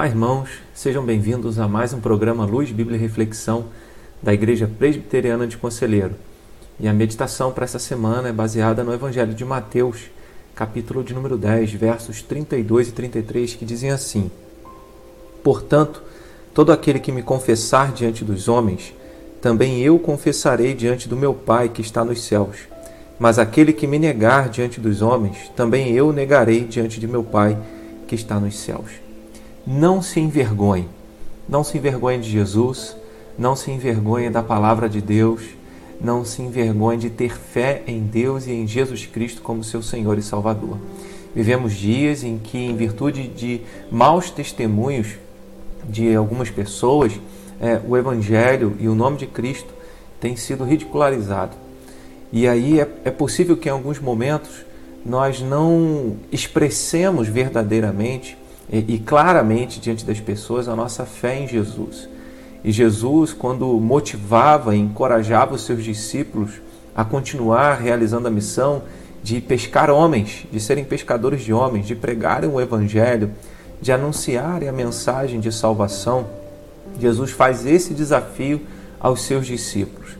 Olá, irmãos, sejam bem-vindos a mais um programa Luz, Bíblia e Reflexão da Igreja Presbiteriana de Conselheiro. E a meditação para essa semana é baseada no Evangelho de Mateus, capítulo de número 10, versos 32 e 33, que dizem assim: Portanto, todo aquele que me confessar diante dos homens, também eu confessarei diante do meu Pai que está nos céus. Mas aquele que me negar diante dos homens, também eu negarei diante de meu Pai que está nos céus não se envergonhe. Não se envergonhe de Jesus, não se envergonhe da palavra de Deus, não se envergonhe de ter fé em Deus e em Jesus Cristo como seu Senhor e Salvador. Vivemos dias em que, em virtude de maus testemunhos de algumas pessoas, é, o Evangelho e o nome de Cristo tem sido ridicularizado. E aí é, é possível que em alguns momentos nós não expressemos verdadeiramente e, e claramente diante das pessoas a nossa fé em Jesus. E Jesus, quando motivava e encorajava os seus discípulos a continuar realizando a missão de pescar homens, de serem pescadores de homens, de pregarem o Evangelho, de anunciarem a mensagem de salvação, Jesus faz esse desafio aos seus discípulos.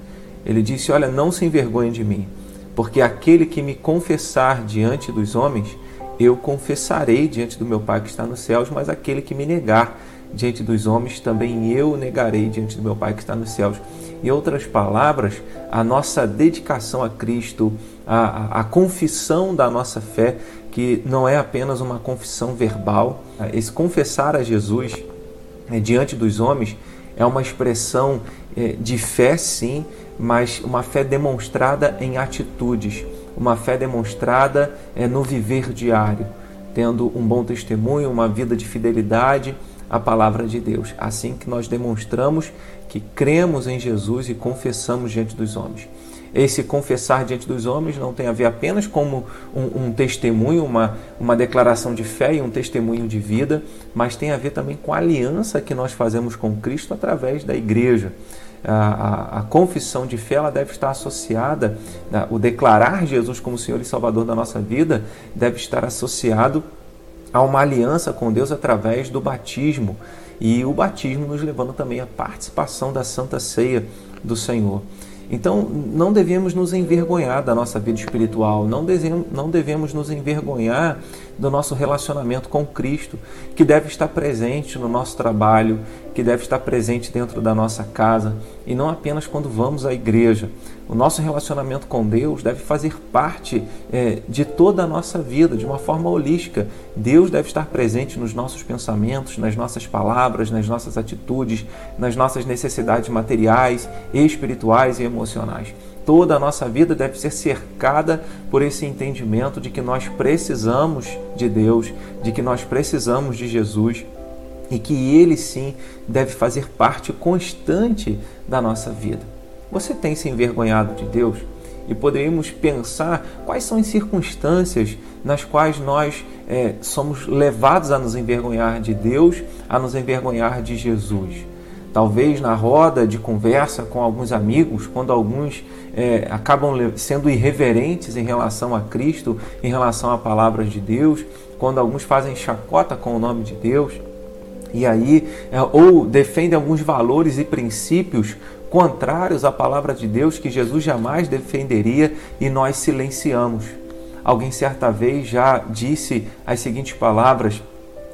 Ele disse: Olha, não se envergonhem de mim, porque aquele que me confessar diante dos homens, eu confessarei diante do meu Pai que está nos céus, mas aquele que me negar diante dos homens, também eu negarei diante do meu Pai que está nos céus. Em outras palavras, a nossa dedicação a Cristo, a, a, confissão da nossa fé, que não é apenas uma confissão verbal, esse confessar a Jesus é, diante dos homens é uma expressão é, de fé, sim, mas uma fé demonstrada em atitudes uma fé demonstrada é, no viver diário, tendo um bom testemunho, uma vida de fidelidade à palavra de Deus. Assim que nós demonstramos que cremos em Jesus e confessamos diante dos homens. Esse confessar diante dos homens não tem a ver apenas como um, um, testemunho, uma, uma declaração de fé e um testemunho de vida, mas tem a ver também com a aliança que nós fazemos com Cristo através da igreja a, a, confissão de fé ela deve estar associada, né, o declarar Jesus como Senhor e Salvador da nossa vida deve estar associado a uma aliança com Deus através do batismo e o batismo nos levando também à participação da Santa Ceia do Senhor. Então, não devemos nos envergonhar da nossa vida espiritual, não devemos, não devemos nos envergonhar do nosso relacionamento com Cristo, que deve estar presente no nosso trabalho, que deve estar presente dentro da nossa casa e não apenas quando vamos à igreja. O nosso relacionamento com Deus deve fazer parte é, de toda a nossa vida, de uma forma holística. Deus deve estar presente nos nossos pensamentos, nas nossas palavras, nas nossas atitudes, nas nossas necessidades materiais, espirituais e emocionais. Toda a nossa vida deve ser cercada por esse entendimento de que nós precisamos de Deus, de que nós precisamos de Jesus e que ele sim deve fazer parte constante da nossa vida. Você tem se envergonhado de Deus? E poderíamos pensar quais são as circunstâncias nas quais nós é, somos levados a nos envergonhar de Deus, a nos envergonhar de Jesus. Talvez na roda de conversa com alguns amigos, quando alguns é, acabam sendo irreverentes em relação a Cristo, em relação a palavras de Deus, quando alguns fazem chacota com o nome de Deus, e aí, é, ou defendem alguns valores e princípios contrários à palavra de Deus que Jesus jamais defenderia e nós silenciamos. Alguém certa vez já disse as seguintes palavras: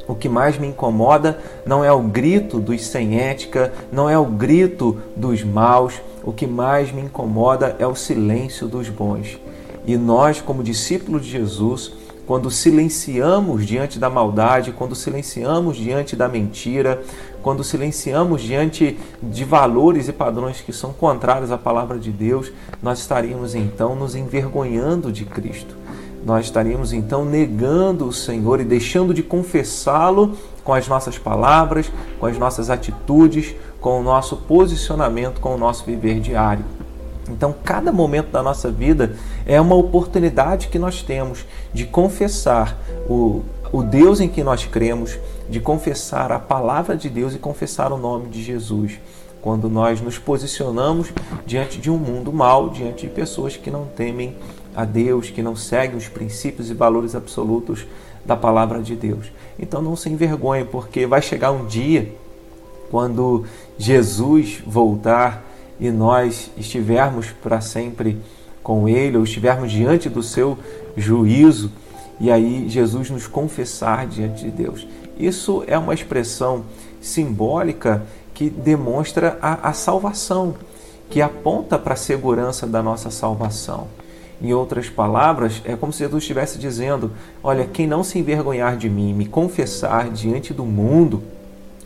o que mais me incomoda não é o grito dos sem ética, não é o grito dos maus, o que mais me incomoda é o silêncio dos bons. E nós, como discípulos de Jesus, quando silenciamos diante da maldade, quando silenciamos diante da mentira, quando silenciamos diante de valores e padrões que são contrários à palavra de Deus, nós estaríamos então nos envergonhando de Cristo. Nós estaríamos então negando o Senhor e deixando de confessá-lo com as nossas palavras, com as nossas atitudes, com o nosso posicionamento, com o nosso viver diário. Então, cada momento da nossa vida é uma oportunidade que nós temos de confessar o, o Deus em que nós cremos, de confessar a palavra de Deus e confessar o nome de Jesus. Quando nós nos posicionamos diante de um mundo mau, diante de pessoas que não temem a Deus, que não seguem os princípios e valores absolutos da palavra de Deus. Então não se envergonhe, porque vai chegar um dia quando Jesus voltar e nós estivermos para sempre com Ele, ou estivermos diante do seu juízo, e aí Jesus nos confessar diante de Deus. Isso é uma expressão simbólica que demonstra a, a salvação, que aponta para a segurança da nossa salvação. Em outras palavras, é como se Jesus estivesse dizendo: Olha, quem não se envergonhar de mim, me confessar diante do mundo,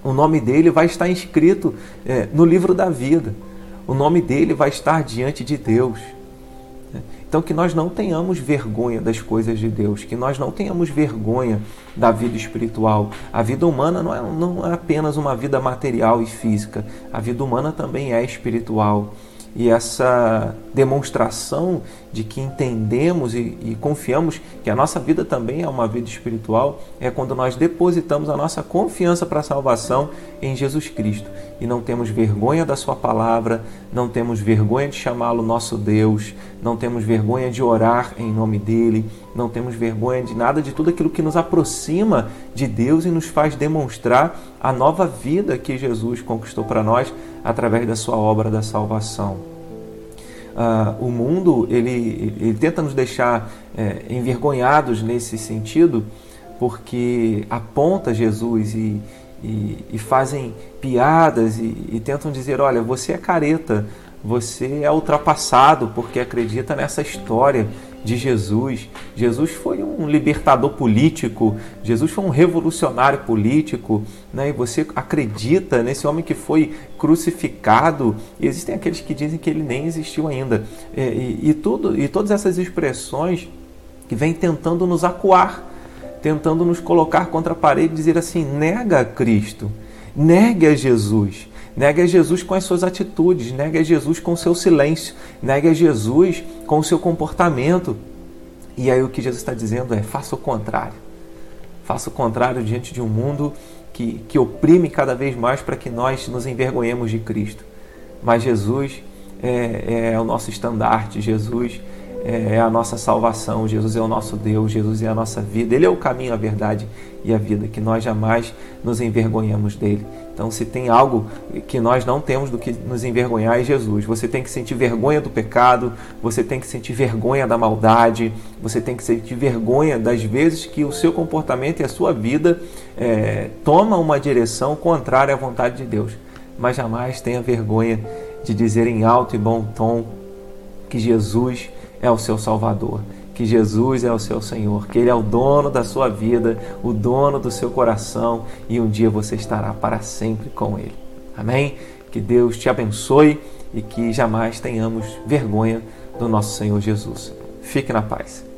o nome dele vai estar inscrito é, no livro da vida, o nome dele vai estar diante de Deus. Então, que nós não tenhamos vergonha das coisas de Deus, que nós não tenhamos vergonha da vida espiritual. A vida humana não é, não é apenas uma vida material e física, a vida humana também é espiritual. E essa demonstração de que entendemos e, e, confiamos que a nossa vida também é uma vida espiritual é quando nós depositamos a nossa confiança para a salvação em Jesus Cristo. E não temos vergonha da Sua palavra, não temos vergonha de chamá-lo nosso Deus, não temos vergonha de orar em nome dele, não temos vergonha de nada de tudo aquilo que nos aproxima de Deus e nos faz demonstrar a nova vida que Jesus conquistou para nós através da sua obra da salvação. Uh, o mundo ele, ele tenta nos deixar é, envergonhados nesse sentido, porque aponta Jesus e, e, e fazem piadas e, e tentam dizer: olha, você é careta, você é ultrapassado porque acredita nessa história de Jesus. Jesus foi um libertador político, Jesus foi um revolucionário político, né? e você acredita nesse homem que foi crucificado. E existem aqueles que dizem que ele nem existiu ainda. E, e, e tudo, e todas essas expressões que vêm tentando nos acuar, tentando nos colocar contra a parede e dizer assim: nega Cristo, negue a Jesus. Negue a Jesus com as suas atitudes, negue a Jesus com o seu silêncio, negue a Jesus com o seu comportamento. E aí o que Jesus está dizendo é: faça o contrário. Faça o contrário diante de um mundo que, que oprime cada vez mais para que nós nos envergonhemos de Cristo. Mas Jesus é, é o nosso estandarte, Jesus é a nossa salvação, Jesus é o nosso Deus, Jesus é a nossa vida, Ele é o caminho, a verdade e a vida, que nós jamais nos envergonhamos dele. Então, se tem algo que nós não temos do que nos envergonhar é Jesus. Você tem que sentir vergonha do pecado, você tem que sentir vergonha da maldade, você tem que sentir vergonha das vezes que o seu comportamento e a sua vida é, toma uma direção contrária à vontade de Deus. Mas jamais tenha vergonha de dizer em alto e bom tom que Jesus é o seu Salvador, que Jesus é o seu Senhor, que Ele é o dono da sua vida, o dono do seu coração e um dia você estará para sempre com Ele. Amém? Que Deus te abençoe e que jamais tenhamos vergonha do nosso Senhor Jesus. Fique na paz.